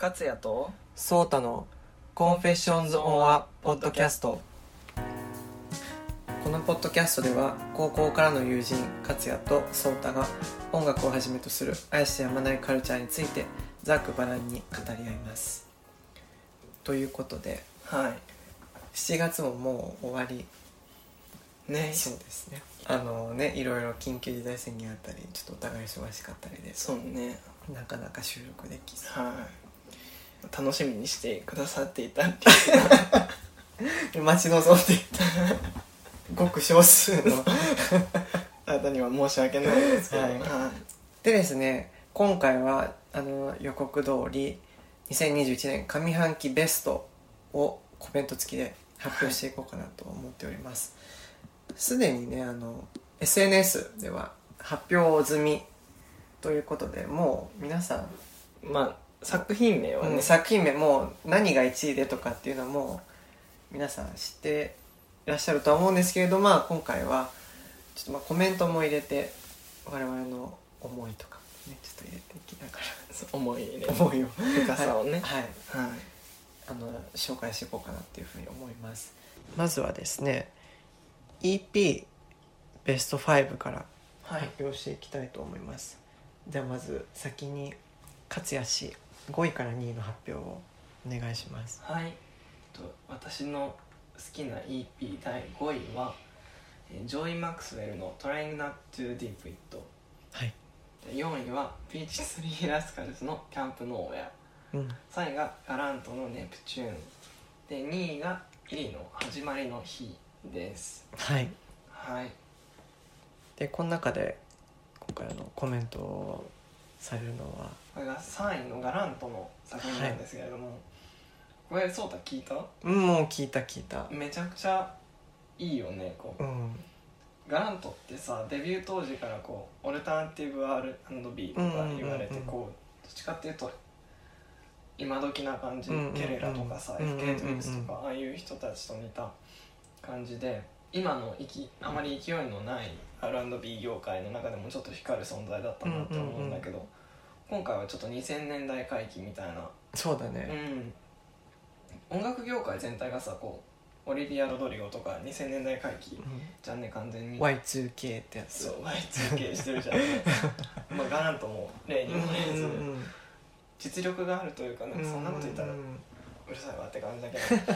勝也とソータの Confessions on a Podcast このポッドキャストでは高校からの友人勝也とソータが音楽をはじめとする愛してやまないカルチャーについてざっくばらんに語り合います。ということでは7月ももう終わり。いね。そうですね。あのねいろいろ緊急事態宣言あったりちょっとお互い忙しかったりでそうね。なかなか収録できず。はい楽しみにしてくださっていたっていう。待ち望んでいた。ごく少数の。あなたには申し訳ないですけど、ははい。でですね今回はあの予告通り2021年上半期ベストをコメント付きで発表していこうかなと思っております。すで、にねあの SNS では発表済みということでもう皆さん、まあ作品名はね、うん作品名もう何が1位でとかっていうのも皆さん知っていらっしゃるとは思うんですけれどまあ今回はちょっとまあコメントも入れて我々の思いとかねちょっと入れていきなが思い思いを深さをね。はい、はい。あの紹介していこうかなっていうふうに思います。まずはですね EP ベスト5からはい。発表していきたいと思います、ではまず先に勝也氏5位から2位の発表をお願いします。はい。と私の好きな EP 第5位はえージョイ・マクスウェルの「Trying Not to Deep It はい」で4位はピーチツリー・ラスカルズの「 Camp Nowhereうん」3位がガラントの「ネプチューン」で2位がイリの「始まりの日」です。はい。はい。でこの中で今回あのコメントをされるのは。これが3位のガラントの作品なんですけれども、これソータ聞いた？うんもう聞いた聞いた。めちゃくちゃいいよねこう。うん。ガラントってさデビュー当時からこうオルタナティブ R&B とか言われてこうどっちかっていうと今時な感じ、ケレラとかさ、FK トリックスとかああいう人たちと似た感じで今のいきあまり勢いのない R&B 業界の中でもちょっと光る存在だったなって思うんだけど、今回はちょっと2000年代回帰みたいな。うそうだね。ん、音楽業界全体がさこうオリビア・ロドリゴとか2000年代回帰。うん。じゃんね完全に。Y2K ってやつ。そう Y2K してるじゃん。まあガラントも例にうんも例ずうんうん。実力があるというかねそんなこと言ったらううんるさいわって感じだけど。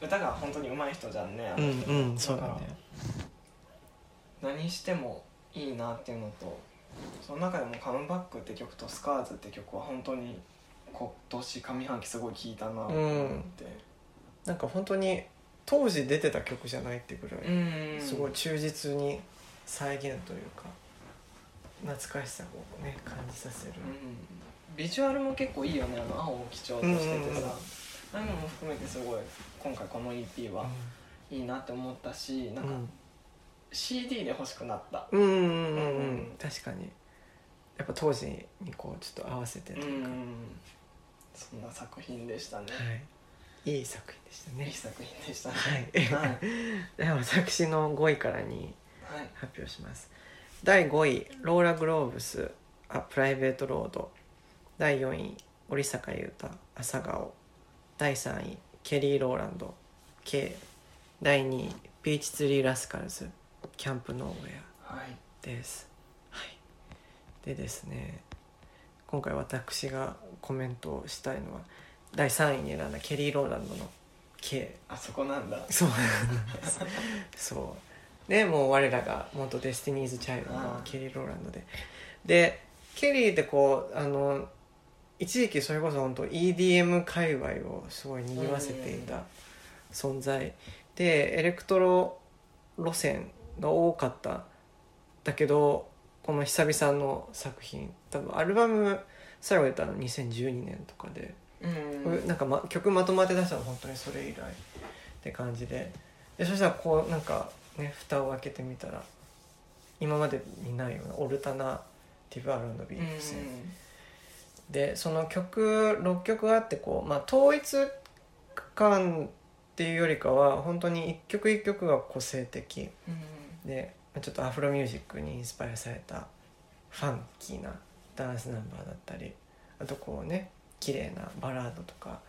歌が本当に上手い人じゃんねあうんの人うんそうだね何してもいいなっていうのとその中でも「カムバック」って曲と「スカーズ」って曲は本当に今年上半期すごい聴いたなと思って。なんか本当に当時出てた曲じゃないってぐらい、うん。すごい忠実に再現というか懐かしさをね感じさせる、うん。ビジュアルも結構いいよねあの青を基調としててうんうんうん。さああいうのも含めてすごい今回この EP はいいなって思ったしなんか CD で欲しくなった。うんうんうんうん、うん。確かに。やっぱ当時にこうちょっと合わせてとういうか、んそんな作品でしたね。はい、いい作品でしたね。いい作品でしたね。はい。はい。では私の5位から2位はい。発表します。第5位ローラ・グローブス「 A Private Road」第4位折坂悠太「朝顔」第3位ケリー・ローランド「K」第2位ピーチツリー・ラスカルズ「 Camp Nowhere はい」です。はい。でですね今回私がコメントをしたいのは第3位に選んだケリー・ローランドの「K」あそこなんだ。そう。なんですそう。でもう我らが元デスティニーズ・チャイルドのケリー・ローランドで。でケリーってこうあの一時期それこそ本当 EDM 界隈をすごい賑わせていた存在。でエレクトロ路線が多かった。だけどこの久々の作品多分アルバム最後出たの2012年とかで。うん。なんか、ま、曲まとまって出したの本当にそれ以来って感じで。でそしたらこうなんかね蓋を開けてみたら今までにないようなオルタナティブ R&B うんですね、でその曲6曲あってこう、まあ、統一感っていうよりかは本当に一曲一曲が個性的。うんでまあちょっとアフロミュージックにインスパイアされたファンキーなダンスナンバーだったりあとこうね綺麗なバラードとか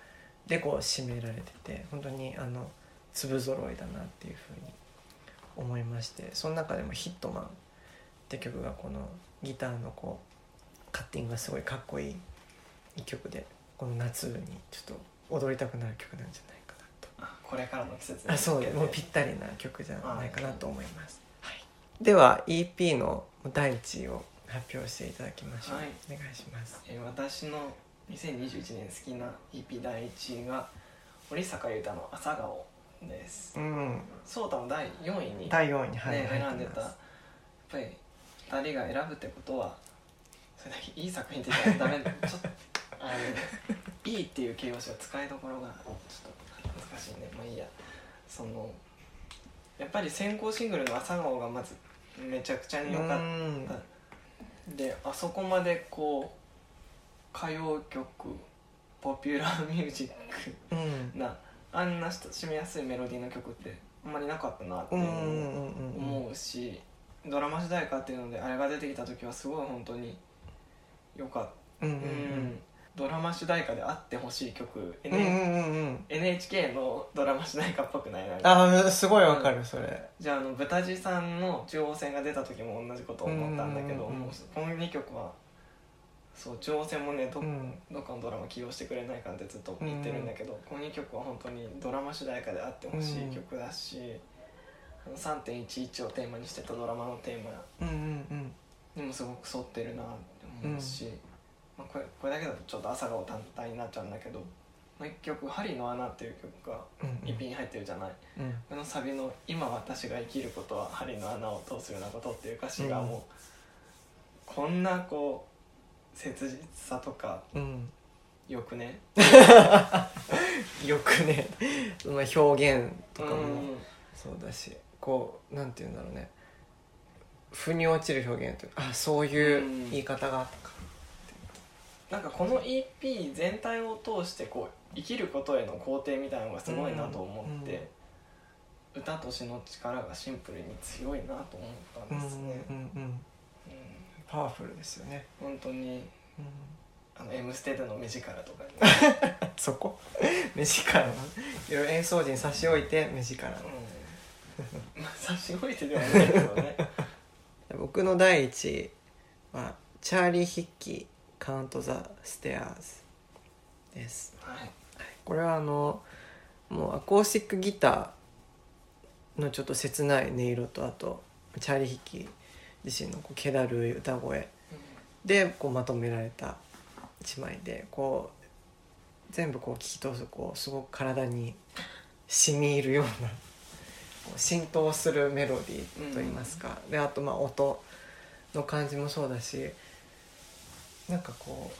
でこう締められてて本当にあの粒揃いだなっていうふうに思いましてその中でも「ヒットマン」って曲がこのギターのこうカッティングがすごいかっこいい一曲でこの夏にちょっと踊りたくなる曲なんじゃないかなと。あこれからの季節にあそうもうぴったりな曲じゃないかなと思います、はい、では EP の第1位を発表していただきましょう、はい。お願いします。えー私の2021年好きな EP 第1位が織坂優太の「朝顔」です。うん。も第4位に、ね第4位に、はい選んでた。やっぱり2人が選ぶってことはそれだけいい作品って言ったらダメ。ちょっとあのいいっていう形容詞は使いどころがちょっと難しいねまあいいや。そのやっぱり先行シングルの「朝顔」がまずめちゃくちゃに良かった。うん。であそこまでこう歌謡曲ポピュラーミュージッうん。クなあんな親しみやすいメロディーの曲ってあんまりなかったなっていうのをうんうんうんうん思うしドラマ主題歌っていうのであれが出てきた時はすごい本当によかった、うんうん。うんドラマ主題歌であってほしい曲、うんうん N うんうん。うん NHK のドラマ主題歌っぽくない？なあすごいわかるそれ。じゃああの豚地さんの中央線が出た時も同じことを思ったんだけど、うんうんうんもうこの2曲はそう中央線もねど,、うん。どっかのドラマ起用してくれないかってずっと言ってるんだけど、この2曲は本当にドラマ主題歌であってほしい曲だし、あの3.11をテーマにしてたドラマのテーマうんうんうん。にもすごく沿ってるなって思うし、まあ、これこれだけだとちょっと朝顔単体になっちゃうんだけどもう1曲「針の穴」っていう曲がうんうん。EP に入ってるじゃない。うん。このサビの「今私が生きることは針の穴を通すようなこと」っていう歌詞がもう、こんなこう切実さとかうん。よくね？よくね。その表現とかも。うんそうだしこうなんて言うんだろうね。腑に落ちる表現というかあそういう言い方があったかなんかこの EP 全体を通してこう生きることへの肯定みたいなのがすごいなと思って、歌と詩の力がシンプルに強いなと思ったんですね、うんうんうんうん。パワフルですよね、本当にうん、あの「M ステ」での目力とかに、そこ？目力？のいろいろ演奏時に差し置いて目力。のうん、まあ差し置いてではないけどね。僕の第一位はチャーリー・ヒッキー「カウント・ザ・ステアーズ」です。はい。これはあのもうアコースティックギターのちょっと切ない音色とあとチャーリー・ヒッキー自身のこう気だるい歌声でこうまとめられた一枚でこう全部こう聞き通すとこうすごく体に染み入るような浸透するメロディーといいますか、であとまあ音の感じもそうだしなんかこ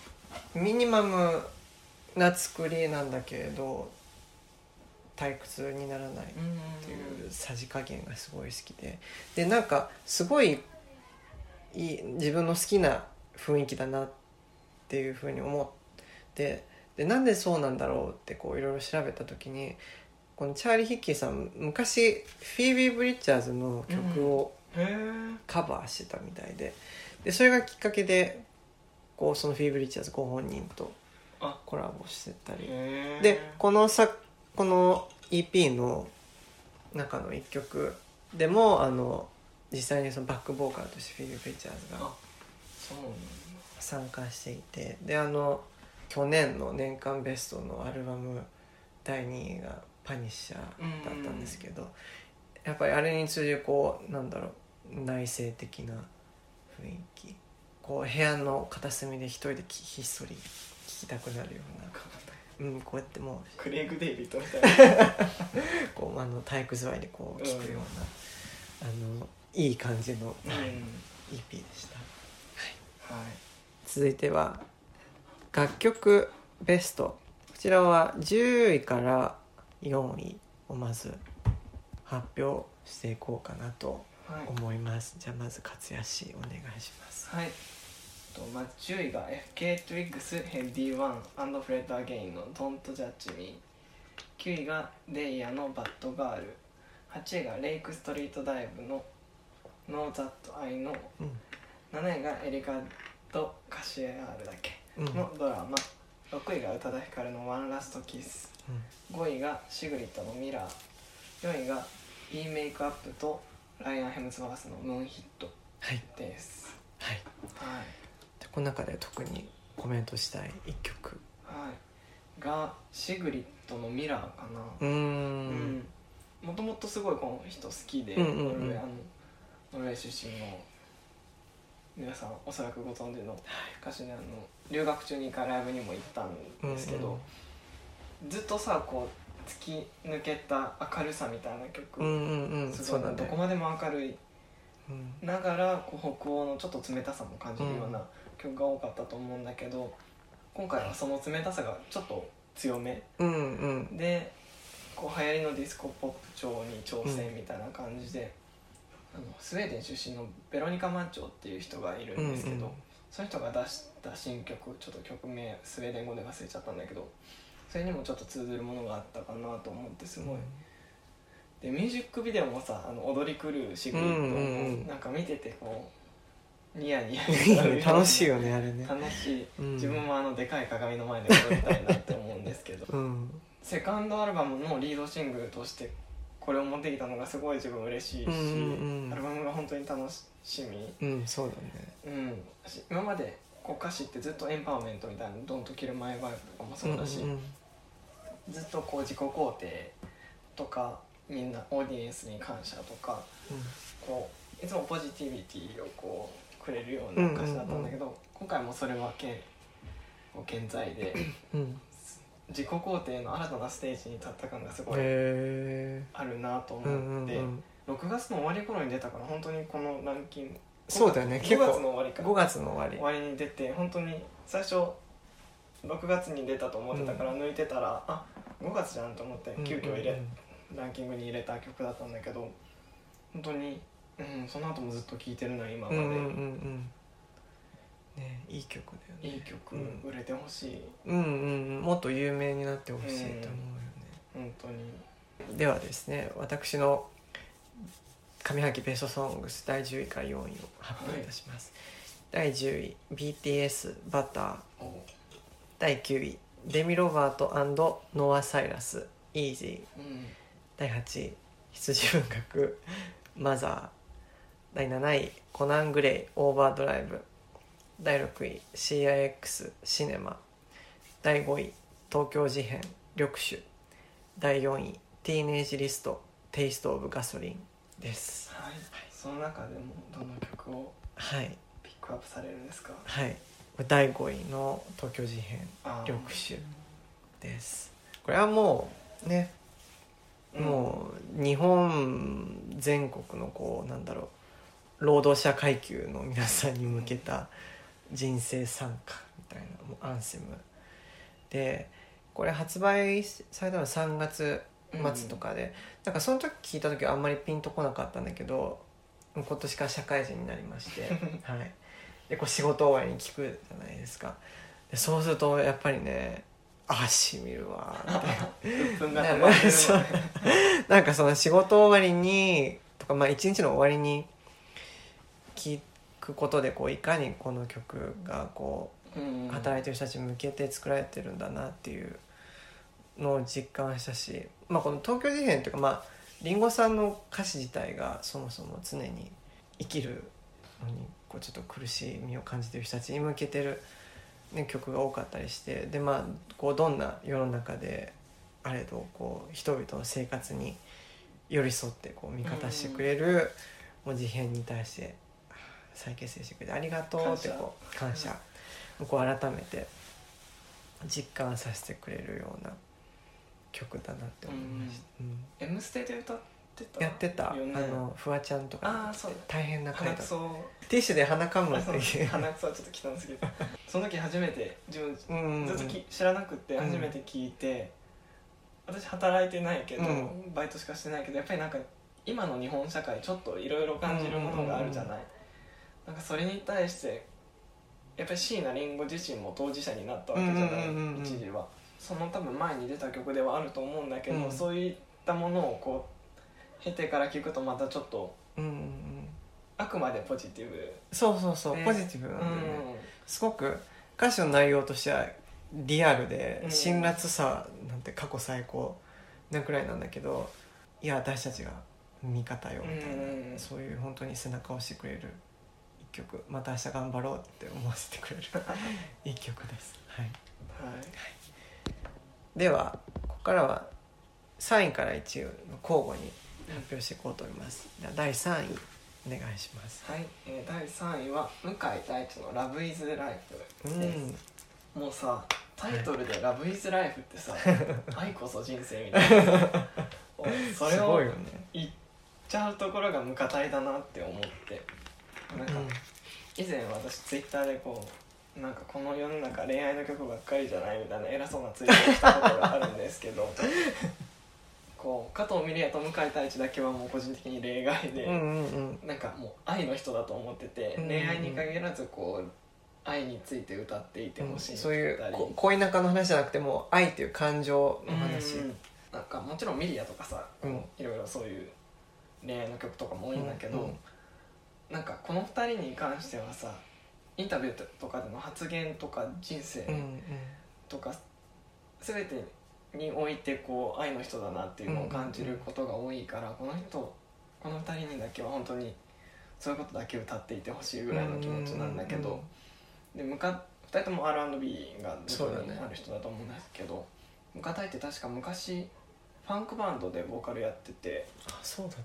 うミニマムな作りなんだけれど退屈にならないうんっていうさじ加減がすごい好きで。でなんかすごいいい自分の好きな雰囲気だなっていうふうに思ってでなんでそうなんだろうってこういろいろ調べた時にこのチャーリー・ヒッキーさん昔フィービー・ブリッチャー。ズの曲をカバーしてたみたいで。でそれがきっかけでこうそのフィーブリッチャーズご本人とあ。コラボしてたり。でこのさこの EP の中の一曲でもあの実際にそのバックボーカルとしてフィール・フィッチャーズが参加していて。であの去年の年間ベストのアルバム第2位が「パニッシャー」だったんですけどやっぱりあれに通じるこうなんだろう内省的な雰囲気こう部屋の片隅で一人できひっそり聴きたくなるような、うん、こうやってもう。クレイグ・デイビッドみた。い なこうあの体育座りでこう聴くような、あのいい感じの、うん。はい EP でした。はい。続いては楽曲ベスト。こちらは10位から4位をまず発表していこうかなとはい。思います、じゃあまず勝谷お願いします。はいとまず10位が FK トリックスヘッディワンフレッドアゲインの Don't Judge Me 9位が Daya の Bad Girl 8位がレイクストリートダイブの No That I Know うん。7位が Erika de Casier だっけうん。の Drama。6位が宇多田ヒカルの「 One Last Kiss」5位がシグリッドの「ミラー」4位が E メイクアップとライアン・ヘムズワースの「ムーンヒットはい」です。はい。はい。でこの中で特にコメントしたい一曲。はい。がシグリッドの「ミラー」かな。うん。もともとすごいこの人好きで、うんうんうん。ノルウェー出身の皆さんおそらくご存知の歌手であの留学中に1回ライブにも行ったんですけど、ずっとさこう突き抜けた明るさみたいな曲、うんうんうん。すごいどこまでも明るい。うん。ながらこう北欧のちょっと冷たさも感じるような曲が多かったと思うんだけど今回はその冷たさがちょっと強め。うんうん。でこう流行りのディスコポップ調に挑戦みたいな感じで、あのスウェーデン出身のベロニカ・マッジョっていう人がいるんですけど、うんうん。その人が出した新曲ちょっと曲名スウェーデン語で忘れちゃったんだけどそれにもちょっと通ずるものがあったかなと思ってすごい、でミュージックビデオもさあの踊り狂うシグリッドうんうんうん。なんか見ててこうニヤニヤ楽しいよねあれね。楽しい、うん。自分もあのでかい鏡の前で踊りたいなって思うんですけど。うん。セカンドアルバムのリードシングルとしてこれを持ってきたのがすごい自分嬉しいし、うんうんうん。アルバムが本当に楽しみ、うんそうだね。うん、私今までこう歌詞ってずっとエンパワーメントみたいな「ドンとキルマイバイブ」とかもそうだし、んんずっとこう自己肯定とかみんなオーディエンスに感謝とかこういつもポジティビティをこうくれるような歌詞だったんだけど、今回もそれはけ健在でうん。うん自己肯定の新たなステージに立った感がすごいへあるなと思えうんって、うんうん。6月の終わり頃に出たから本当にこのランキングそうだよね。5結構月の終わりか。5月の終わり。終わりに出て本当に最初6月に出たと思ってたから抜いてたら、あ5月じゃんと思って急遽入れ、ランキングに入れた曲だったんだけど本当に、うん、その後もずっと聴いてるな今まで、うんうんうんうん。ねいい曲だよね。いい曲、うん。売れてほしい。うんうんうん。もっと有名になってほしいと思うよね、本当に。ではですね私の上半期ベストソングス第10位から4位を発表いたします、第10位 BTS バターお第9位デミ・ロバートノア・サイラスイージーうん。第8位羊文学マザー第7位コナン・グレイオーバードライブ。第6位 CIX シネマ。第5位東京事変緑種第4位ティーネージリストテイスト・オブ・ガソリンです。はい、その中でもどの曲をはい。ピックアップされるんですか？はい。第5位の東京事変緑種です。これはもうねうん。もう日本全国のこうなんだろう労働者階級の皆さんに向けた人生参加みたいなもうアンセムでこれ発売されたのは3月末とかで、なんかその時聞いた時はあんまりピンとこなかったんだけど今年から社会人になりまして、はい、でこう仕事終わりに聞くじゃないですか。でそうするとやっぱりねあしみるわって。なんかその仕事終わりにとかまあ一日の終わりに聞くことでこういかにこの曲がこう働いてる人たちに向けて作られてるんだなっていうのを実感したし、まあ、この東京事変というかまありんごさんの歌詞自体がそもそも常に生きるのにこうちょっと苦しみを感じてる人たちに向けてる、ね、曲が多かったりしてでまあこうどんな世の中であれどこう人々の生活に寄り添ってこう味方してくれる、もう事変に対してあ再結成してくれてありがとうってこう感謝。をこう改めて実感させてくれるような曲だなって思いました、うん「M ステ」で歌ってた？やってた、よねあのフワちゃんとかあーそう。大変な回だティッシュで鼻かむっていう。鼻くそはちょっと汚すぎる その時初めて自分うんうんずっとき知らなくって初めて聞いて、私働いてないけど、うん。バイトしかしてないけどやっぱりなんか今の日本社会ちょっといろいろ感じるものがあるじゃない、なんかそれに対してやっぱり椎名林檎自身も当事者になったわけじゃない、一時は。その多分前に出た曲ではあると思うんだけど、うん。そういったものをこう経てから聞くとまたちょっとうんうんうん。あくまでポジティブ。そうそうそう、ね。ポジティブなんだよね、うん。すごく歌詞の内容としてはリアルでうん。辛辣さなんて過去最高なくらいなんだけどいや私たちが味方よみたいな、うんそういう本当に背中を押してくれる一曲また明日頑張ろうって思わせてくれる一曲です、はい、はい。ではここからは3位から1位の交互に発表していこうと思います。では第3位お願いします。はい、えー、第3位は向井太一の「ラブイズライフうん。もうさタイトルで「ラブイズライフってさ 愛こそ人生みたいな。それを言っちゃうところが無価体だなって思ってなんか以前私ツイッターでこうなんかこの世の中恋愛の曲ばっかりじゃないみたいな偉そうなツイートをしたことがあるんですけど こう加藤ミリアと向井太一だけはもう個人的に例外で、うんうんうん。なんかもう愛の人だと思ってて、うん恋愛に限らずこう愛について歌っていてほしい、そういう恋仲の話じゃなくてもう愛っていう感情の話。うんなんかもちろんミリアとかさ、うん。いろいろそういう恋愛の曲とかも多いんだけど、うんうんなんかこの2人に関してはさインタビューとかでの発言とか人生とか、全てにおいてこう愛の人だなっていうのを感じることが多いから、この人この2人にだけは本当にそういうことだけ歌っていてほしいぐらいの気持ちなんだけど、で向か2人とも R&B がずっとある人だと思うんですけど向かたいって確か昔ファンクバンドでボーカルやってて、あそうだっ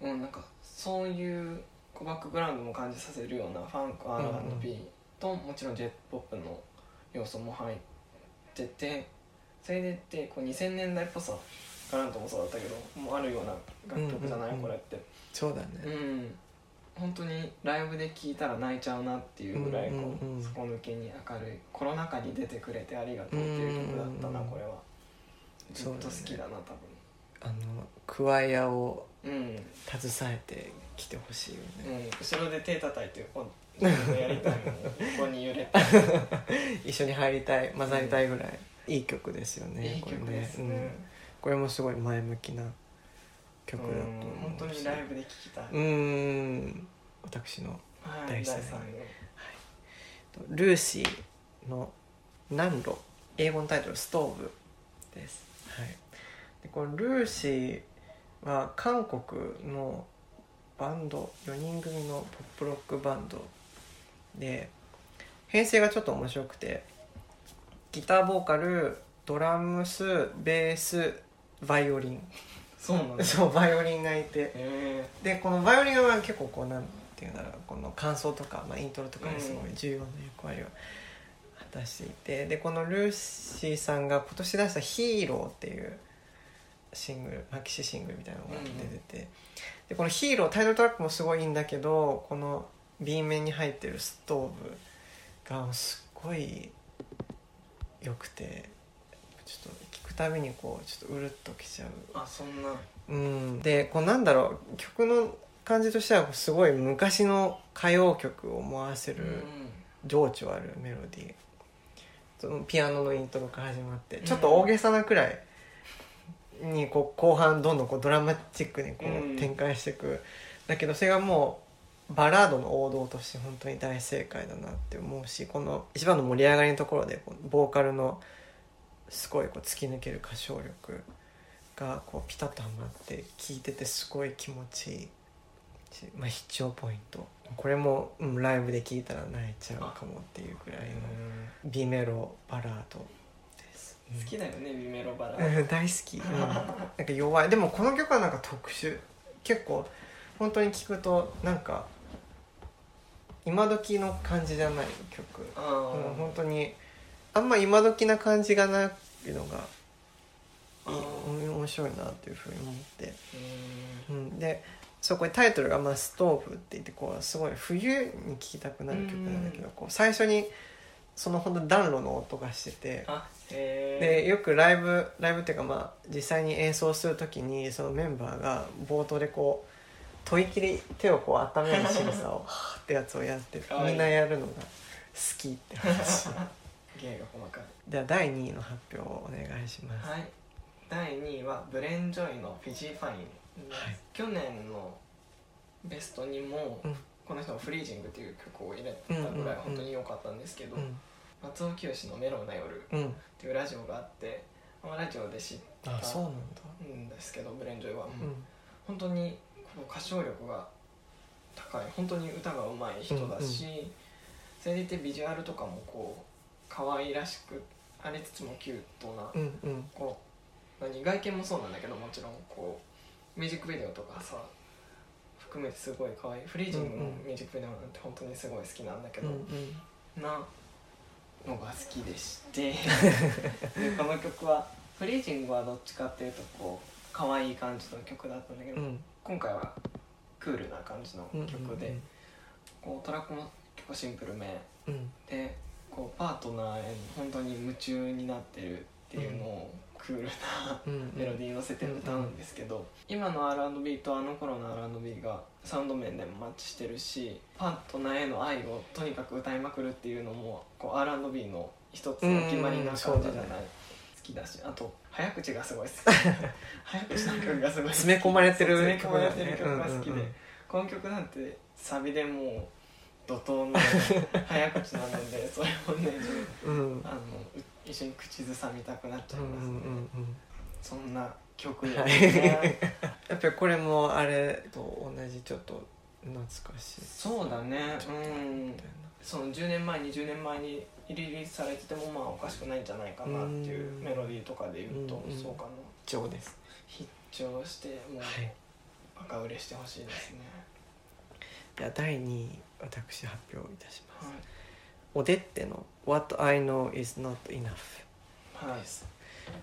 たんだ。うん、なんかそういうこうバックグラウンドも感じさせるようなファンク R&B ともちろん j p o p の要素も入っててそれでってこう2000年代っぽさガラントもそうだったけどもうあるような楽曲じゃない、これって。そうだね。うん。本当にライブで聴いたら泣いちゃうなっていうぐらいこう、底抜けに明るいコロナ禍に出てくれてありがとうっていう曲だったな、これは。ずっと好きだなあのクワイアを携えてきてほしいよね、うん、後ろで手叩いてこう やりたいのに横に揺れて。一緒に入りたい混ざりたいぐらい、いい曲ですよねいい曲ですね。これうん。これもすごい前向きな曲だと本当にライブで聴きたい、うーん。私のはい、大好き第三位。ルーシーの「南路」英語のタイトル「ストーブ」です、はい、でこのルーシーは韓国のバンド4人組のポップロックバンドで編成がちょっと面白くてギターボーカルドラムスベースバイオリン。そうなんだ。そうバイオリンがいて。へでこのバイオリンは結構こうなんていうんだろうこの感想とか、まあ、イントロとかですごい重要な役割を果たしていて。でこのルーシーさんが今年出した「ヒーロー」っていうシングルマキシシングルみたいなのが出てて、でこの「ヒーロー」タイトルトラックもすごいいいんだけどこの B 面に入ってるストーブがすっごい良くてちょっと聞くたびにこうちょっとうるっときちゃう。あそんな。うん、でこうなんだろう曲の感じとしてはすごい昔の歌謡曲を思わせる情緒あるメロディー。そのピアノのイントロから始まってちょっと大げさなくらいにこう後半どんどんこうドラマチックにこう展開していく、だけどそれがもうバラードの王道として本当に大正解だなって思うしこの一番の盛り上がりのところでボーカルのすごいこう突き抜ける歌唱力がこうピタッとはまって聴いててすごい気持ちいい、まあ、必聴ポイント。これも、うん、ライブで聴いたら泣いちゃうかもっていうくらいの B メロバラード、好きだよねビメロバラ。うん大好き、うん、なんか弱い。でもこの曲はなんか特殊。結構本当に聴くとなんか今時の感じじゃない曲。あもうー本当にあんま今時な感じがないのが面白いなっていうふうに思って、ううん、でそこにタイトルがまあ「ストーブ」って言ってこうすごい冬に聴きたくなる曲なんだけどこう最初にその本当暖炉の音がしててでよくライブライブっていうかまあ実際に演奏する時にそのメンバーが冒頭でこう吐息で手をこう温める仕草を ってやつをやってみんなやるのが好きって話。芸が細か。いでは第2位の発表をお願いします、はい。第2位は Bren Joy の「フィジーファイン」です。はい。去年のベストにも、うんこの人の「フリージング」っていう曲を入れたぐらい本当に良かったんですけど、うん。松尾潔の「メロウな夜」うん。っていうラジオがあってまあラジオで知ったそうなんですけど Bren Joy は、うん。本当にこの歌唱力が高い。本当に歌が上手い人だし、それでいてビジュアルとかもこう可愛らしくありつつもキュートな、うんうん。こう何外見もそうなんだけどもちろんこうミュージックビデオとかさ含めてすごい可愛い。フリージングのミュージックビデオなんて本当にすごい好きなんだけど、なのが好きでして。でこの曲はフリージングはどっちかっていうとこう可愛い感じの曲だったんだけど、うん。今回はクールな感じのうん曲で、こうトラックも結構シンプルめ。うん。でこうパートナーへ本当に夢中になってるっていうのをクールなメロディー乗せて歌うんですけど、今の R&B とあの頃の R&B がサウンド面でもマッチしてるしパートナーへの愛をとにかく歌いまくるっていうのもこう R&B の一つの決まりな感じじゃない、好きだしあと早口がすごい好き 早口の曲がすごい詰め込まれてる詰め込まれてる曲が好きで、うんうんうん。この曲なんてサビでもう怒涛の早口なので それをねうん。あのう一緒に口ずさみたくなっちゃいうんうますね、んうん。そんな曲ではすい。ね、やっぱりこれもあれと同じちょっと懐かしい。そうだね。うん。その10年前20年前にリリースされててもまあおかしくないんじゃないかなっていううん。メロディーとかで言うとうんうんそうかな。な上です必聴してもうはい。バカ売れしてほしいですね。では第2位私発表いたします、はいオデッテの「What I Know Is Not Enough はい」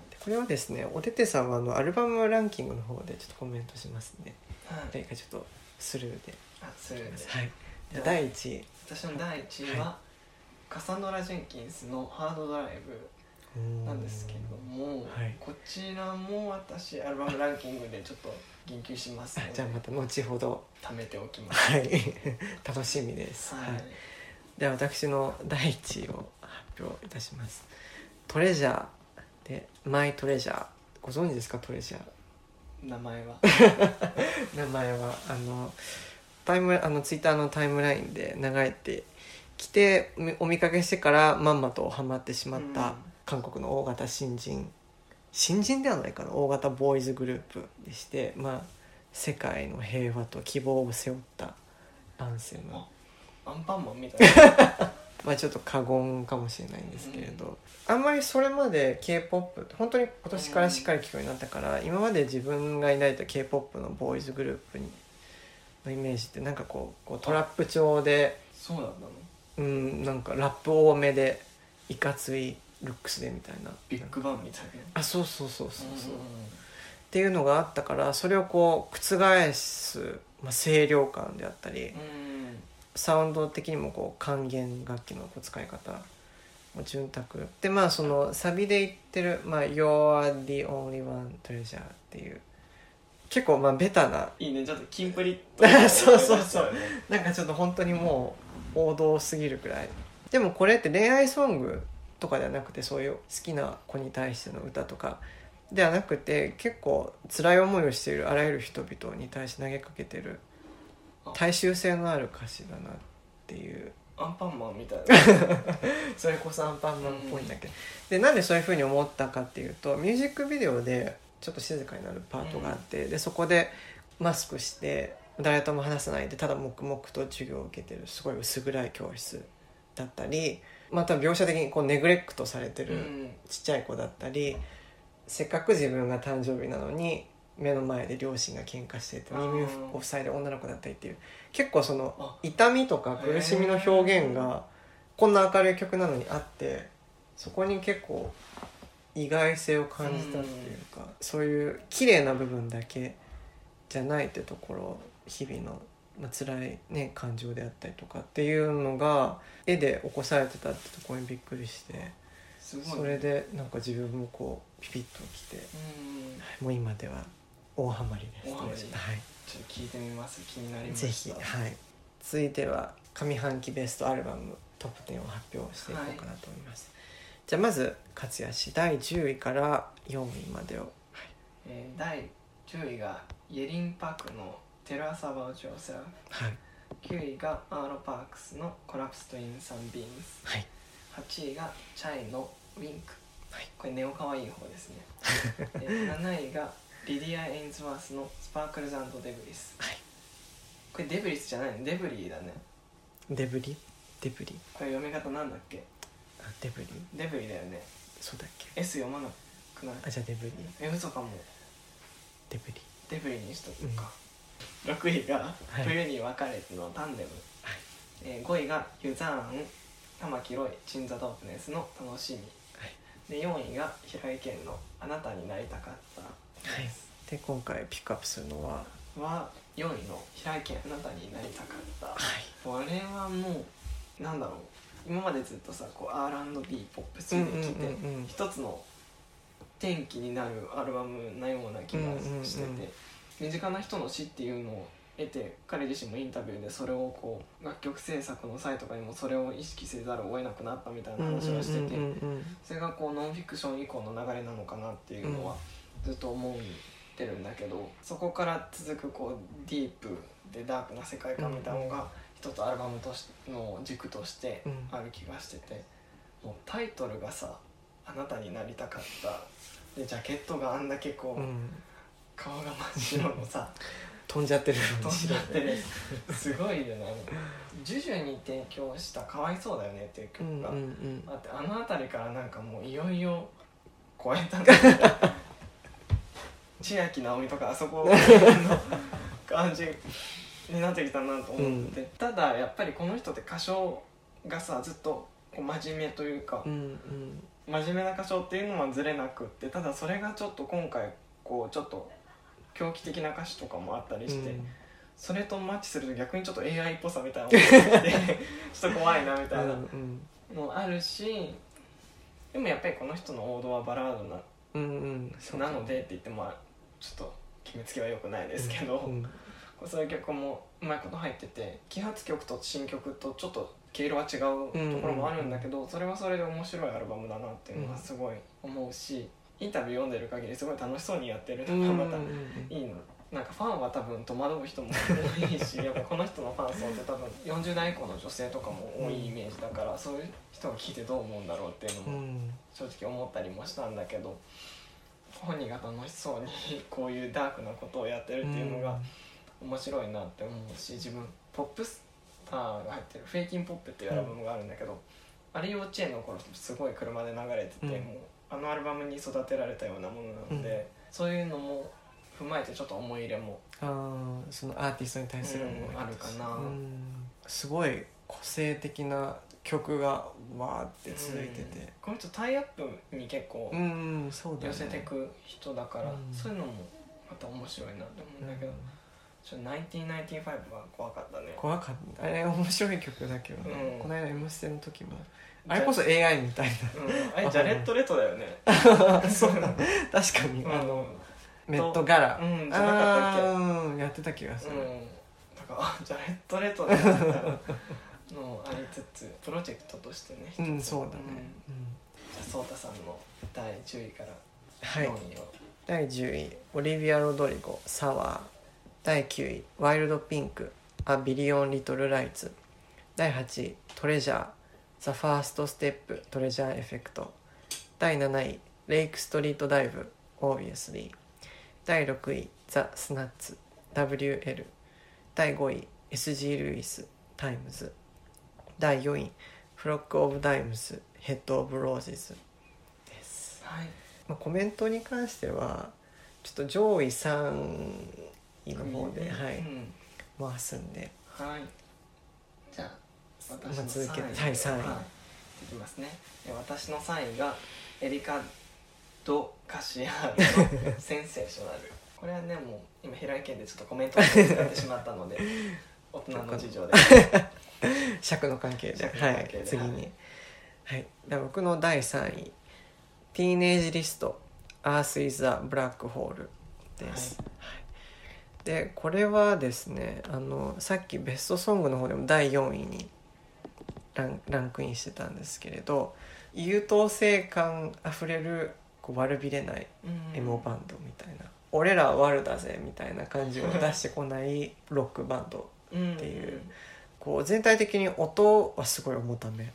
でこれはですねオデッテさんはあのアルバムランキングの方でちょっとコメントしますね。はい。誰かちょっとスルーで。あそれで。はい。第1位。私の第1位は、はカサンドラ・ジェンキンスの「ハードドライブ」なんですけども、はい。こちらも私アルバムランキングでちょっと言及しますのであじゃあまた後ほど。貯めておきます。はい。楽しみです、はい、はいでは私の第1位を発表いたします。トレジャーでマイトレジャー。ご存知ですか？トレジャー。名前は。名前は。あのタイムあのツイッターのタイムラインで流れてきてみお見かけしてからまんまとハマってしまったうん。韓国の大型新人。新人ではないかな？大型ボーイズグループでしてまあ世界の平和と希望を背負ったアンセムアンパンマンみたいな。まあちょっと過言かもしれないんですけれど、あんまりそれまで k p o p 本当に今年からしっかり聴くようになったから、今まで自分が抱いた k p o p のボーイズグループにのイメージってなんかこうこうトラップ調でそうなんだのうんなんかラップ多めでいかついルックスでみたいな。ビッグバンみたいな。あそうそうそうそうそう、ん。っていうのがあったからそれをこう覆す、まあ、清涼感であったり、うんサウンド的にもこう還元楽器のこう使い方も潤沢。でまあそのサビで言ってる「まあ、You're the only one treasure」っていう結構まあベタな。いいね。ちょっとキンプリ そうそうそう。なんかちょっと本当にもう王道すぎるくらい。でもこれって恋愛ソングとかではなくてそういう好きな子に対しての歌とか。ではなくて結構辛い思いをしているあらゆる人々に対して投げかけてる大衆性のある歌詞だなっていう。アンパンマンみたいな。それこそアンパンマンっぽいんだけど、でなんでそういうふうに思ったかっていうとミュージックビデオでちょっと静かになるパートがあって、でそこでマスクして誰とも話さないでただ黙々と授業を受けてるすごい薄暗い教室だったりまた描写的にこうネグレクトされてるうん。ちっちゃい子だったり、せっかく自分が誕生日なのに目の前で両親が喧嘩してて耳を塞いで女の子だったりっていう。結構そのあ。痛みとか苦しみの表現がこんな明るい曲なのにあってそこに結構意外性を感じたっていうか、そういう綺麗な部分だけじゃないってところ日々の、まあ辛い、ね、感情であったりとかっていうのが絵で起こされてたってところにびっくりしてそれでなんか自分もこうピピッときてうん。もう今では大ハマり。です大ハマり。はい。ちょっと聞いてみます。気になりまぜひ。はい。続いては上半期ベストアルバムトップ10を発表していこうかなと思います、じゃあまず勝谷氏第10位から4位までを、えー第10位がイェリン・ペクの「Tell Us About Yourself はい」9位がアーロ・パークスの「 Collapsed in Sunbeams はい」8位がチャイの WINK、はい。これネオかわいい方ですね。で7位がリディア・エインズワースの Sparkles & Debris。はい。これデブリスじゃないの？デブリーだね。デブリ？デブリ？これ読み方なんだっけ？あデブリ？デブリだよね。そうだっけ？S 読まなくない？あじゃあデブリ。え嘘かも。デブリ。デブリにしとくか、6位がはい。冬に別れてのタンデム、はい。えー5位がユザーン玉木ロイチンザドープネスの楽しみ。はい。で4位が平井堅のあなたになりたかったはい。で今回ピックアップするのは？は4位の平井堅あなたになりたかった。はい。これはもうなんだろう。今までずっとさこう R&B ポップスで聴いて、うんうんうんうん。一つの転機になるアルバムなような気がしてて、うんうんうん。身近な人の死っていうのを得て彼自身もインタビューでそれをこう楽曲制作の際とかにもそれを意識せざるを得なくなったみたいな話をしてて、うんうんうんそれがこうノンフィクション以降の流れなのかなっていうのはずっと思ってるんだけど、そこから続くこうディープでダークな世界観みたいなのが一つアルバムとしての軸としてうん。ある気がしててもうタイトルがさ「あなたになりたかった」でジャケットがあんだけこう、うん。顔が真っ白のさ 飛んじゃってる飛んじゃってる。すごいよね。ジュジュに提供した「かわいそうだよね」っていう曲があってあの辺りからなんかもういよいよ超えたんだ千秋直美とかあそこの 感じになってきたなと思って、ただやっぱりこの人って歌唱がさずっとこう真面目というか、うんうん。真面目な歌唱っていうのはずれなくってただそれがちょっと今回こうちょっと狂気的な歌詞とかもあったりして、うん。それとマッチすると逆にちょっと AI っぽさみたいなのが出て ちょっと怖いなみたいなうんもあるしでもやっぱりこの人の王道はバラードなうんうん。そうなのでって言ってもちょっと決めつけはよくないですけど、うん。そういう曲もうまいこと入ってて揮発曲と新曲とちょっと毛色は違うところもあるんだけど、それはそれで面白いアルバムだなっていうのはすごい思うし、インタビュー読んでる限りすごい楽しそうにやってるうんのがまたいいの。なんかファンは多分戸惑う人も多いしやっぱこの人のファン層って多分40代以降の女性とかも多いイメージだから、そういう人が聞いてどう思うんだろうっていうのもうん。正直思ったりもしたんだけど本人が楽しそうに こういうダークなことをやってるっていうのが面白いなって思うし自分ポップスターが入ってる「フェイキンポップ」っていうアルバムがあるんだけど、あれ幼稚園の頃すごい車で流れてて、うん。もうあのアルバムに育てられたようなものなので、うん。そういうのも踏まえてちょっと思い入れも、あーそのアーティストに対する思いうんあるかな。うん。すごい個性的な曲がわーって続いてうん。てこの人タイアップに結構うん、そうだよ寄ねせてく人だから、うん。そういうのもまた面白いなって思うんだけど、ちょっと1995は怖かったね。怖かった。あれ面白い曲だけどね、うん。この間「M ステ」の時も。あれこそ AI みたいうん、あれジャレット・レトだよね。な そうだ確かに、うん。あのメット柄、うん。じゃなかったっけ？やってた気がする、うん。だからあジャレット・レトだみたいなのありつつプロジェクトとしてねうん、そうだね、ん。うん。じゃあ颯太さんの第10位からはい。4位を、第10位オリビア・ロドリゴ「 SOUR」第9位「 Wild Pink」「 A Billion Little Lights」第8位「 TREASURE」「 THE FIRST STEP」「 TREASURE EFFECT」第7位「 Lake Street Dive」「 Obviously」第6位「 The Snuts」「WL」第5位「 SG Lewis」「 times」第4位「フロック・オブ・ダイムス」「ヘッド・オブ・ロージズ」です。はい。まあ、コメントに関してはちょっと上位3位の方で、はいうん回すんで。はい。じゃあ私のまあ続けて3位。はい3きますね。で私の3位がエリカ・ド・カシアの 「センセーショナル」これはねもう今平井堅でちょっとコメントを使ってしまったので 大人の事情で 尺の関係で。はい、次に。はい。はい、では僕の第3位「ティーネージリスト Earth is a Black Hole」です、はい。でこれはですねあのさっきベストソングの方でも第4位にランランクインしてたんですけれど優等生感あふれるこう悪びれないエモバンドみたいな、俺らは悪だぜみたいな感じを出してこないロックバンドっていうこう全体的に音はすごい重ため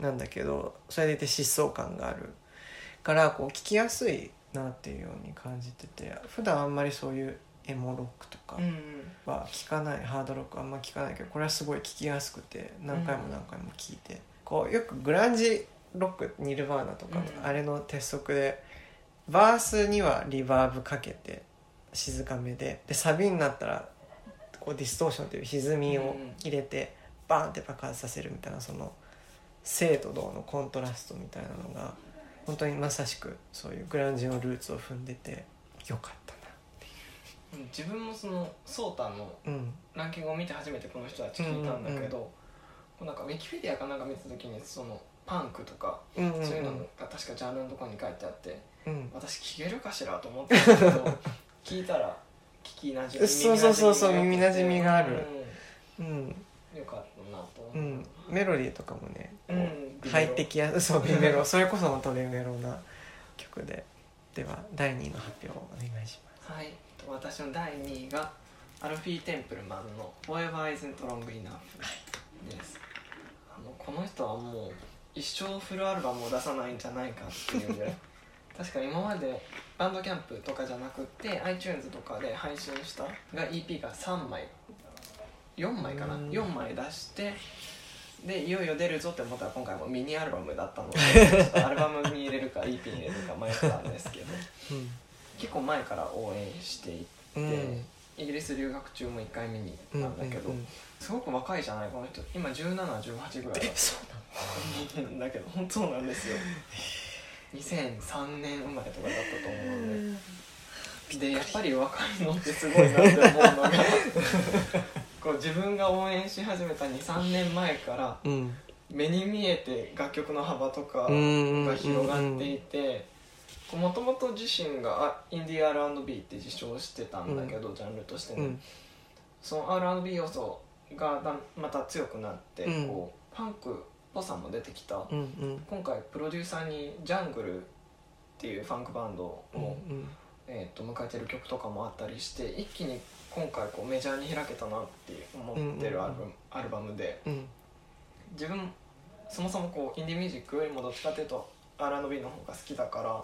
なんだけどそれでいて疾走感がある。からこう聴きやすいなっていうように感じてて普段あんまりそういうエモロックとかうんは聴かないハードロックはあんま聴かないけどこれはすごい聴きやすくて何回も何回も聴いて、こうよくグランジロックニルバーナとかのうん。あれの鉄則でバースにはリバーブかけて静かめででサビになったらこうディストーションという歪みを入れてバーンって爆発させるみたいなその静と動のコントラストみたいなのが本当にまさしくそういうグランジのルーツを踏んでてよかったなう。ん自分もそのソータンのうん。ランキングを見て初めてこの人たち聞いたんだけど、こうなんかウィキペディアかなんか見た時にそのパンクとかうんうんうん。そういうのが確かジャンルのところに書いてあって、うん。私聞けるかしらと思ったんだけど 聞いたら聞きなじみそうそうそうそう耳耳馴染みがある。うん。うん。よかったなと思う。ん、メロディーとかもね、こううん入ってきや そうビメロ。それこそ本当ビメロな曲で。では第2位の発表をお願いします。はい。私の第2位がアルフィー・テンプルマンの「Forever Isn't Long Enough」です。あのこの人はもう一生フルアルバムを出さないんじゃないかっていうぐらい確か今までバンドキャンプとかじゃなくって iTunes とかで配信したが EP が3枚。4枚かな。うん。4枚出してでいよいよ出るぞって思ったら今回もミニアルバムだったので アルバムに入れるか EP に入れるか迷ったんですけど。結構前から応援していて、うん。イギリス留学中も1回見にうん行ったんだけど、うんうんすごく若いじゃないこの人。今1718ぐらいだ だけど本当なんですよ 2003年生まれとかだったと思うんで。でやっぱり若いのってすごいなって思うのがこう自分が応援し始めた23年前からうん。目に見えて楽曲の幅とかうんが広がっていてもともと自身があインディー R&B って自称してたんだけど、ジャンルとしてね、うん。その R&B 要素がだまた強くなって、うん。こうファンクっぽさも出てきた、うんうん。今回プロデューサーにジャングルっていうファンクバンドを、うんえー、と迎えてる曲とかもあったりして一気に今回こうメジャーに開けたなって思ってるアルバム,、アルバムで。うん。自分そもそもこうインディーミュージックよりもどっちかっていうと R&B の方が好きだから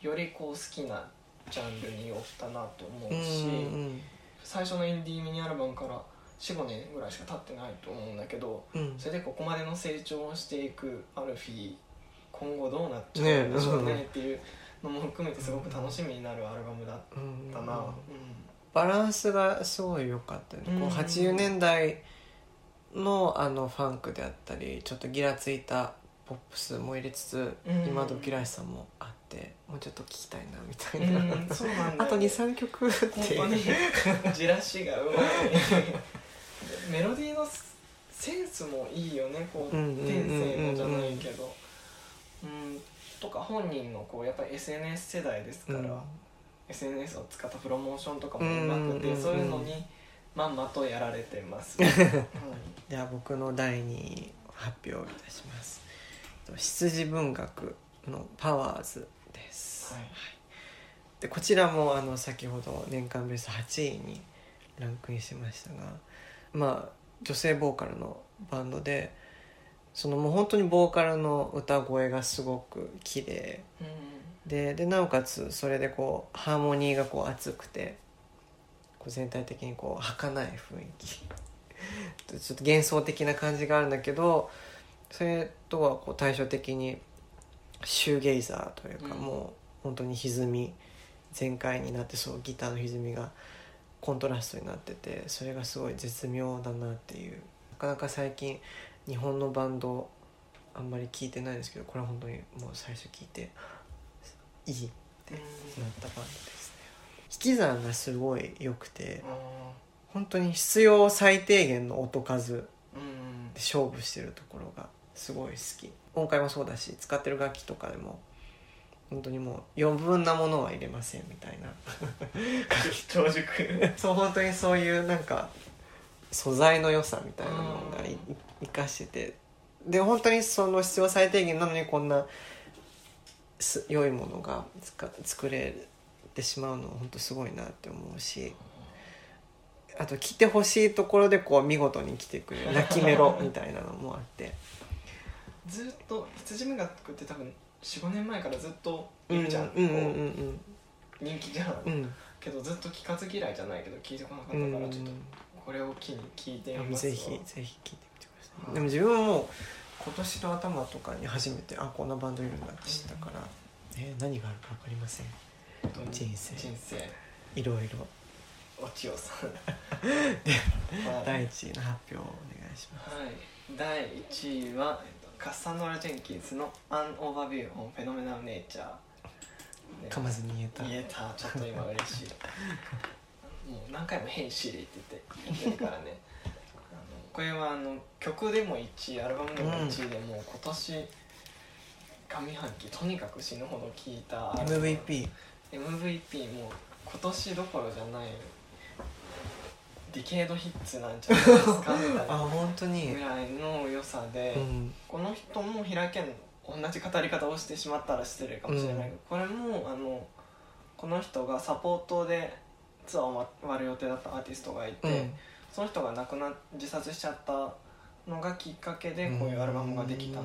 よりこう好きなジャンルに寄ったなと思ううんし、うん。最初のインディーミニアルバムから45年ぐらいしか経ってないと思うんだけどうん。それでここまでの成長をしていくアルフィー今後どうなっちゃうんでしょうねねっていうのも含めてすごく楽しみになるアルバムだっうん。たな、バランスがすごい良かったよね、こううん80年代のあのファンクであったりちょっとギラついたポップスも入れつつ、うん。今時らしさもあってもうちょっと聞きたいなみたういな、ん、うん、そうなんだあと23曲って本当に。じらしがうまいメロディーのセンスもいいよねこう天性のじゃないけど。うんとか本人のこうやっぱり SNS 世代ですから、うん。SNS を使ったプロモーションとかもうまくて、そういうのにまんまとやられてます、はい。では僕の第2位を発表いたします。羊文学の「パワーズ」です、はい。でこちらもあの先ほど年間ベスト8位にランクインしましたがまあ女性ボーカルのバンドでそのもう本当にボーカルの歌声がすごく綺麗。ででなおかつそれでこうハーモニーがこう熱くてこう全体的にこう儚い雰囲気。ちょっと幻想的な感じがあるんだけどそれとはこう対照的にシューゲイザーというか、うん。もう本当に歪み全開になってそうギターの歪みがコントラストになっててそれがすごい絶妙だなっていう。なかなか最近日本のバンドあんまり聞いてないですけどこれは本当にもう最初聞いていいってなったバンドですね。引き算がすごい良くて本当に必要最低限の音数でうん。勝負してるところがすごい好き。音階もそうだし使ってる楽器とかでも本当にもう余分なものは入れませんみたいな。長 熟そう本当にそういうなんか素材の良さみたいなのが生かしてて。で本当にその必要最低限なのにこんなす良いものがつか作れてしまうのは本当すごいなって思うし。あと来てほしいところでこう見事に来てくれる。泣きメロみたいなのもあって。ずっと羊文学って多分45年前からずっといるじゃん、うんうん。こうん。う人気じゃん、うん。うんけどずっと聞かず嫌いじゃないけど聞いてこなかったうんからちょっとこれを機に聞いてみますわ。ぜひぜひ聞いてみてください。でも自分はもう今年の頭とかに初めてあこんなバンドいるんだって知ったから、え何があるか分かりません。本当に人生。人生。いろいろ。お千代さん。はい。第一位の発表をお願いします。はい、第1位は、えっと、カッサンドラ・ジェンキンスの「An Overview on Phenomenal Nature」ね。噛まずに言えた。言えた。ちょっと今嬉しい。もう何回も「変シリ」って言って。言ってるからね。あのこれはあの曲でも1位アルバムでも1位で、もう今年上半期とにかく死ぬほど聴いた MVP MVP も今年どころじゃないディケードヒッツなんじゃないですかみたい あな本当に。ぐらいの良さで、うん。この人も平井堅同じ語り方をしてしまったら失礼かもしれないけど、これもあのこの人がサポートでツアーを回る予定だったアーティストがいて、うん。その人が亡くな自殺しちゃったのがきっかけでこういうアルバムができたっ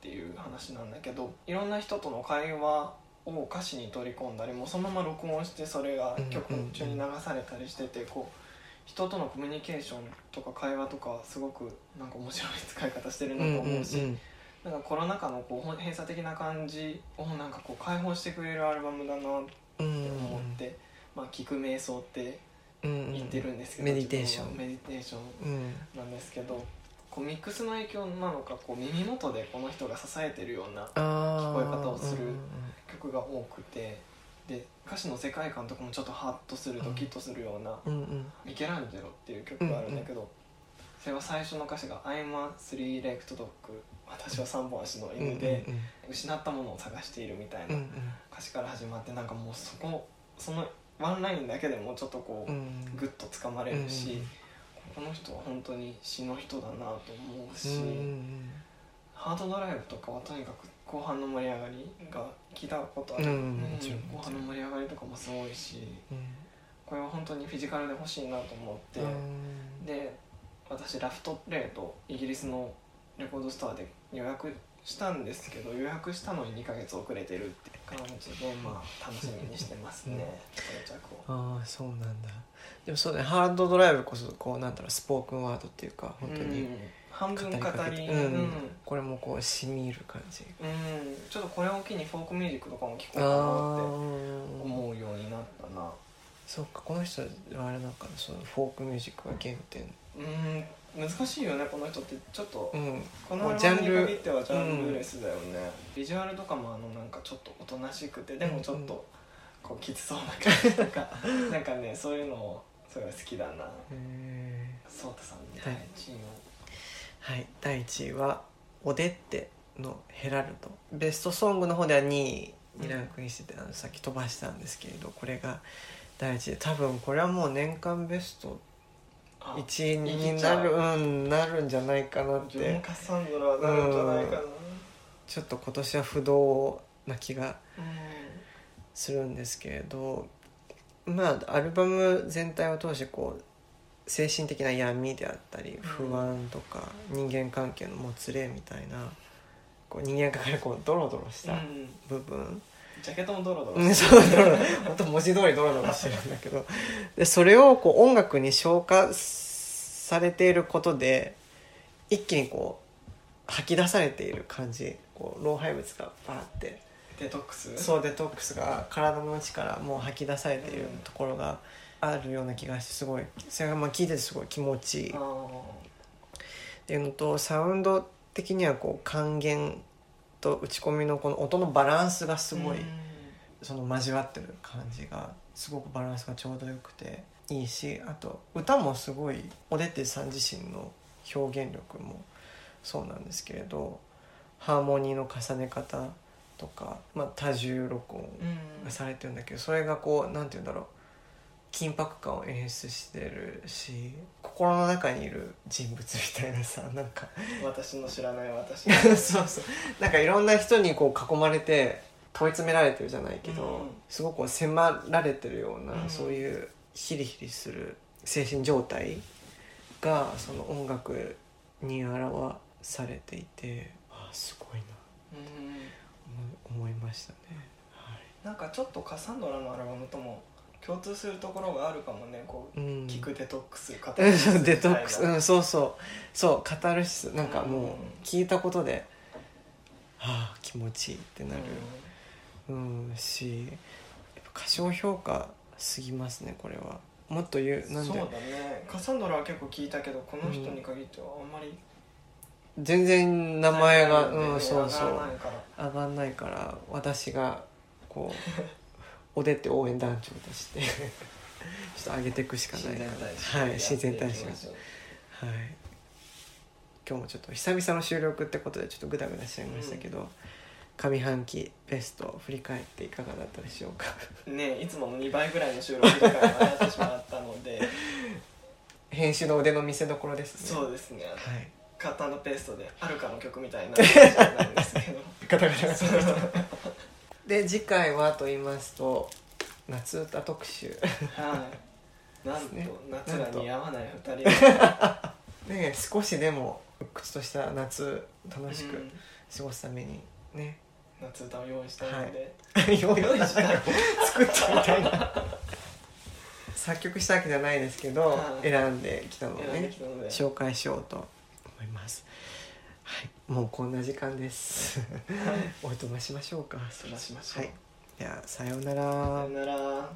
ていう話なんだけどいろんな人との会話を歌詞に取り込んだりもうそのまま録音してそれが曲中に流されたりしててこう人とのコミュニケーションとか会話とかすごくなんか面白い使い方してるなと思うし、んなんかコロナ禍のこう閉鎖的な感じをなんかこう解放してくれるアルバムだなってうん思って、まあ聞く瞑想ってうん言ってるんですけど、メディテーション。メディテーションうんなんですけどこうミックスの影響なのかこう耳元でこの人が支えてるような聞こえ方をする曲が多くてで歌詞の世界観とかもちょっとハッとするドキッとするようなうんうん「ミケランジェロ」っていう曲があるんだけど、それは最初の歌詞が「I'm a three-legged dog」私は三本足のうん犬でうん。失ったものを探しているみたいなん歌詞から始まってなんかもうそこそのワンラインだけでもちょっとこううん。グッとつかまれるし、この人は本当に詩の人だなと思うし、ハードドライブとかはとにかく後半の盛り上がりが聞いたことある、うんもちろん。後半の盛り上がりとかもすごいしうん。これは本当にフィジカルで欲しいなと思って、うん。で私ラフトレートイギリスのレコードストアで予約したんですけど予約したのに2ヶ月遅れてるって感じでまあ楽しみにしてますね、うん。到着を。ああそうなんだ。でもそうね。ハードドライブこそこうなんだろうスポークンワードっていうか本当にうん半分語りうん。うん。これもこうしみ入る感じ。うん。ちょっとこれを機にフォークミュージックとかも聴こうあかなってあ思うようになったな。そうかこの人はあれなんかなそのフォークミュージックが原点。うん。難しいよねこの人ってちょっとうん。このジャンル限ってはジャンルレスだよね、ビジュアルとかもあのなんかちょっとおとなしくてでもちょっとこうきつそうな感じとか なんかねそういうのをすごい好きだな。へそうたさんにはい。第一位のはい第1位は「オデッテ」の「ヘラルド」ベストソングの方では2位にランクインしてて、あのさっき飛ばしたんですけれどこれが第1位。で多分これはもう年間ベストあ1位になるう。んなるんじゃないかなっ自分もて。カッサンドラになるんじゃないかな。ちょっと今年は不動な気がうん。するんですけれどまあアルバム全体を通してこう精神的な闇であったり不安とか人間関係のもつれみたいなこう人間関係がこうドロドロしたうん。部分、ジャケットもドロドロ。うん、してそうドロ本当文字通りドロドロしてるんだけど。でそれをこう音楽に消化されていることで一気にこう吐き出されている感じ。こう老廃物がバーって。デトックス？そうデトックスが体の内からもう吐き出されているところがあるような気がしてすごい。それがまあ聞いててすごい気持ちいい。っあていうのとサウンド的にはこう還元と打ち込みのこの音のバランスがすごい、その交わってる感じがすごくバランスがちょうどよくていいしあと歌もすごいオデッテさん自身の表現力もそうなんですけれどハーモニーの重ね方とか、まあ、多重録音うん。がされてるんだけどそれがこうなんて言うんだろう緊迫感を演出してるし心の中にいる人物みたいなさなんか。私の知らない私。そうそう。なんかいろんな人にこう囲まれて問い詰められてるじゃないけど、うん。すごく迫られてるような、うん。そういうヒリヒリする精神状態がその音楽に表されていてあすごいな。うん。思思いましたね。はい。なんかちょっとカサンドラのアルバムとも共通するところがあるかもねこううん。聞くデトックスカうんそうデトックス、うん、そうそう。そうカタルシス。なんかもうん。う聞いたことで、はあ気持ちいいってなる、うん。しやっぱ過小評価すぎますねこれは。もっと言うなんで。そうだね。カサンドラは結構聞いたけどこの人に限ってはあんまり全然名前が、ねうんそうそう。上がらないから。上がんないから私がこう おでって応援団長として ちょっと上げていくしかないはい自然体操やっていきましょう。はい今日もちょっと久々の収録ってことでちょっとグダグダしちゃいましたけど、上半期ベストを振り返っていかがだったでしょうか？ねいつもの2倍ぐらいの収録時間がなってしまったので。編集の腕の見せ所ですね。そうですね。はい。カットペーストであるかの曲みたいな感じなんですけど。ガタガタガタで次回はと言いますと夏歌特集。はい。なんとね。夏が似合わない2人。ね少しでも鬱屈とした夏楽しくうん。過ごすためにね。夏歌を用意したいので、用 用意したい。作ったみたいな。作曲したわけじゃないですけど、はい。選んできたのをね紹介しようと思います。はいもうこんな時間です。おい。とましましょうか。そらしましょう、はい。ではさようなら。さよなら